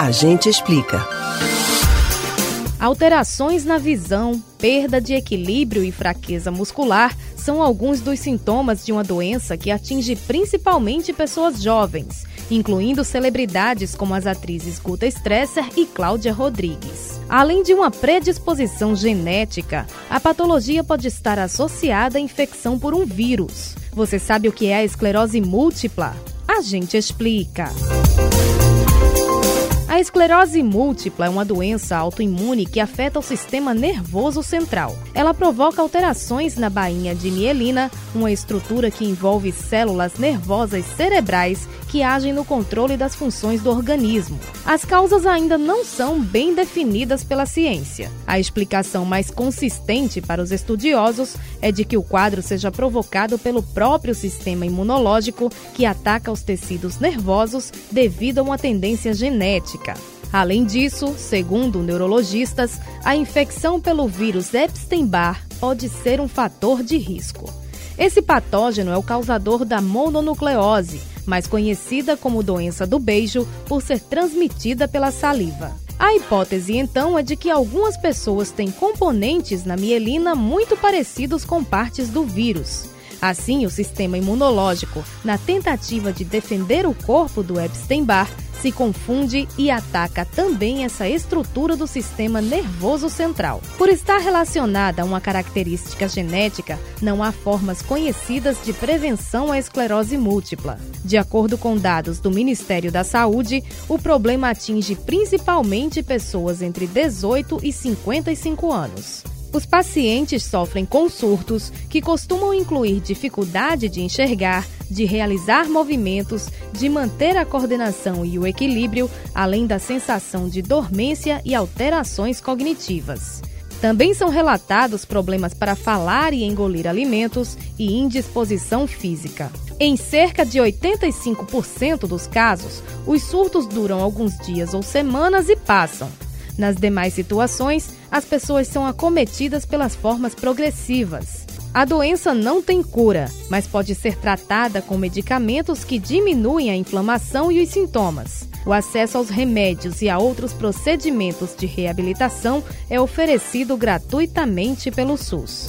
A gente explica. Alterações na visão, perda de equilíbrio e fraqueza muscular são alguns dos sintomas de uma doença que atinge principalmente pessoas jovens, incluindo celebridades como as atrizes Guta Stresser e Cláudia Rodrigues. Além de uma predisposição genética, a patologia pode estar associada à infecção por um vírus. Você sabe o que é a esclerose múltipla? A gente explica. A esclerose múltipla é uma doença autoimune que afeta o sistema nervoso central. Ela provoca alterações na bainha de mielina, uma estrutura que envolve células nervosas cerebrais que agem no controle das funções do organismo. As causas ainda não são bem definidas pela ciência. A explicação mais consistente para os estudiosos é de que o quadro seja provocado pelo próprio sistema imunológico que ataca os tecidos nervosos devido a uma tendência genética. Além disso, segundo neurologistas, a infecção pelo vírus Epstein-Barr pode ser um fator de risco. Esse patógeno é o causador da mononucleose, mais conhecida como doença do beijo por ser transmitida pela saliva. A hipótese então é de que algumas pessoas têm componentes na mielina muito parecidos com partes do vírus. Assim, o sistema imunológico, na tentativa de defender o corpo do Epstein-Barr, se confunde e ataca também essa estrutura do sistema nervoso central. Por estar relacionada a uma característica genética, não há formas conhecidas de prevenção à esclerose múltipla. De acordo com dados do Ministério da Saúde, o problema atinge principalmente pessoas entre 18 e 55 anos. Os pacientes sofrem com surtos que costumam incluir dificuldade de enxergar, de realizar movimentos, de manter a coordenação e o equilíbrio, além da sensação de dormência e alterações cognitivas. Também são relatados problemas para falar e engolir alimentos e indisposição física. Em cerca de 85% dos casos, os surtos duram alguns dias ou semanas e passam. Nas demais situações, as pessoas são acometidas pelas formas progressivas. A doença não tem cura, mas pode ser tratada com medicamentos que diminuem a inflamação e os sintomas. O acesso aos remédios e a outros procedimentos de reabilitação é oferecido gratuitamente pelo SUS.